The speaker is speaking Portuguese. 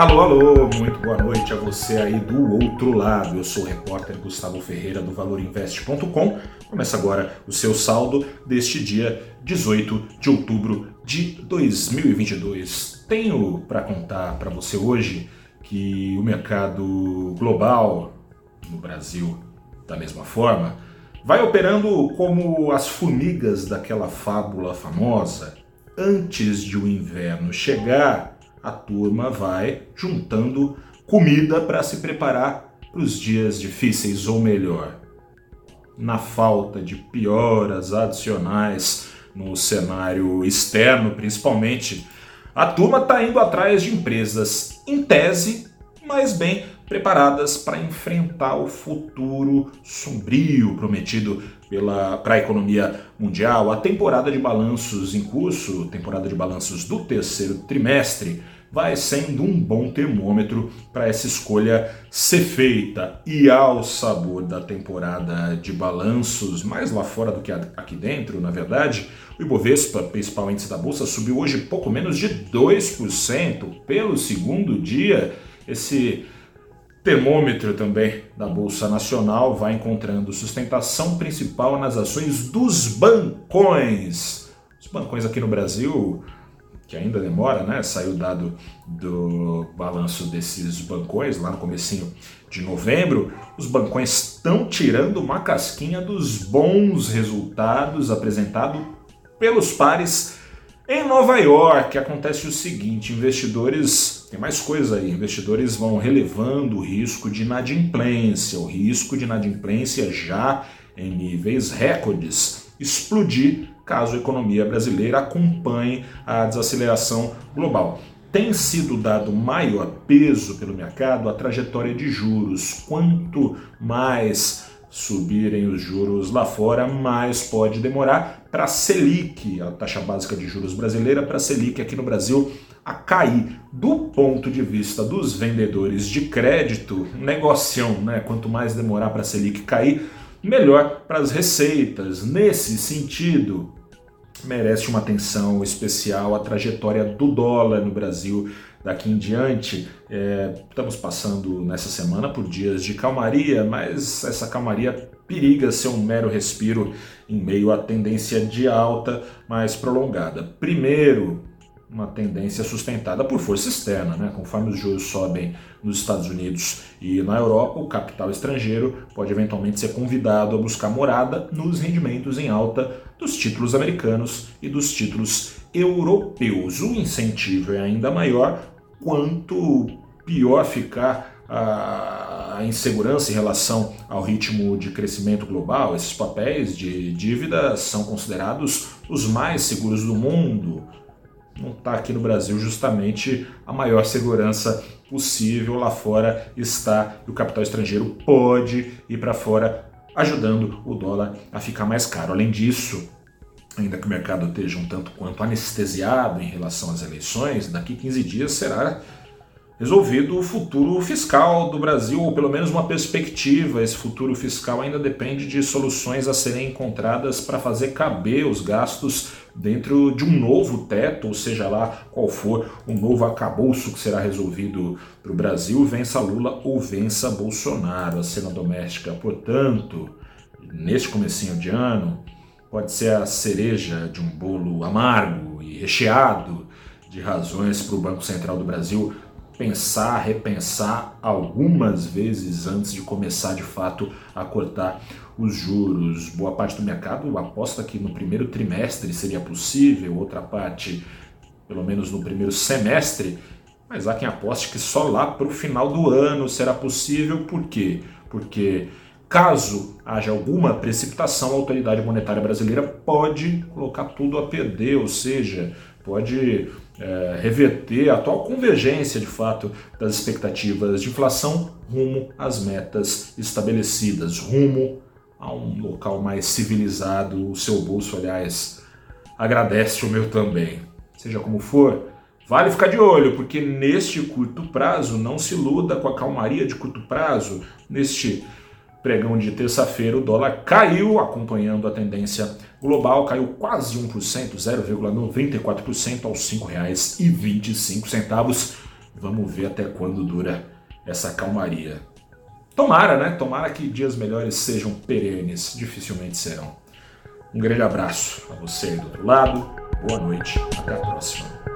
Alô, alô, muito boa noite a você aí do outro lado. Eu sou o repórter Gustavo Ferreira do ValorInvest.com. Começa agora o seu saldo deste dia 18 de outubro de 2022. Tenho para contar para você hoje que o mercado global, no Brasil da mesma forma, vai operando como as formigas daquela fábula famosa. Antes de o inverno chegar, a turma vai juntando comida para se preparar para os dias difíceis, ou melhor, na falta de pioras adicionais no cenário externo, principalmente, a turma está indo atrás de empresas em tese, mas bem preparadas para enfrentar o futuro sombrio prometido para a economia mundial. A temporada de balanços em curso, temporada de balanços do terceiro trimestre, vai sendo um bom termômetro para essa escolha ser feita. E ao sabor da temporada de balanços, mais lá fora do que aqui dentro, na verdade, o Ibovespa, principal índice da Bolsa, subiu hoje pouco menos de 2% pelo segundo dia. Esse termômetro também da Bolsa Nacional vai encontrando sustentação principal nas ações dos bancões. Os bancões aqui no Brasil, que ainda demora, né? Saiu o dado do balanço desses bancões lá no comecinho de novembro. Os bancões estão tirando uma casquinha dos bons resultados apresentados pelos pares em Nova York acontece o seguinte: investidores, tem mais coisa aí, investidores vão relevando o risco de inadimplência, o risco de inadimplência já em níveis recordes explodir caso a economia brasileira acompanhe a desaceleração global. Tem sido dado maior peso pelo mercado a trajetória de juros. Quanto mais subirem os juros lá fora, mais pode demorar para a Selic, a taxa básica de juros brasileira, para a Selic aqui no Brasil a cair. Do ponto de vista dos vendedores de crédito, negociam, né? Quanto mais demorar para a Selic cair, melhor para as receitas. Nesse sentido, merece uma atenção especial a trajetória do dólar no Brasil daqui em diante. É, estamos passando nessa semana por dias de calmaria, mas essa calmaria periga ser um mero respiro em meio à tendência de alta mais prolongada. Primeiro, uma tendência sustentada por força externa, né? Conforme os juros sobem nos Estados Unidos e na Europa, o capital estrangeiro pode eventualmente ser convidado a buscar morada nos rendimentos em alta dos títulos americanos e dos títulos europeus. O incentivo é ainda maior quanto pior ficar a insegurança em relação ao ritmo de crescimento global. Esses papéis de dívida são considerados os mais seguros do mundo. Não está aqui no Brasil justamente a maior segurança possível. Lá fora está e o capital estrangeiro pode ir para fora, ajudando o dólar a ficar mais caro. Além disso, ainda que o mercado esteja um tanto quanto anestesiado em relação às eleições, daqui 15 dias será resolvido o futuro fiscal do Brasil, ou pelo menos uma perspectiva. Esse futuro fiscal ainda depende de soluções a serem encontradas para fazer caber os gastos dentro de um novo teto, ou seja lá qual for o novo acabouço que será resolvido para o Brasil, vença Lula ou vença Bolsonaro. A cena doméstica, portanto, neste comecinho de ano, pode ser a cereja de um bolo amargo e recheado de razões para o Banco Central do Brasil pensar, repensar algumas vezes antes de começar de fato a cortar os juros. Boa parte do mercado aposta que no primeiro trimestre seria possível, outra parte, pelo menos no primeiro semestre, mas há quem aposte que só lá para o final do ano será possível. Por quê? Porque Caso haja alguma precipitação, a autoridade monetária brasileira pode colocar tudo a perder, ou seja, pode é, reverter a atual convergência de fato das expectativas de inflação rumo às metas estabelecidas, rumo a um local mais civilizado. O seu bolso, aliás, agradece o meu também. Seja como for, vale ficar de olho, porque neste curto prazo, não se iluda com a calmaria de curto prazo, neste pregão de terça-feira, o dólar caiu, acompanhando a tendência global, caiu quase 1%, 0,94% aos R$ 5,25. Vamos ver até quando dura essa calmaria. Tomara, né? Tomara que dias melhores sejam perenes, dificilmente serão. Um grande abraço a você aí do outro lado, boa noite, até a próxima.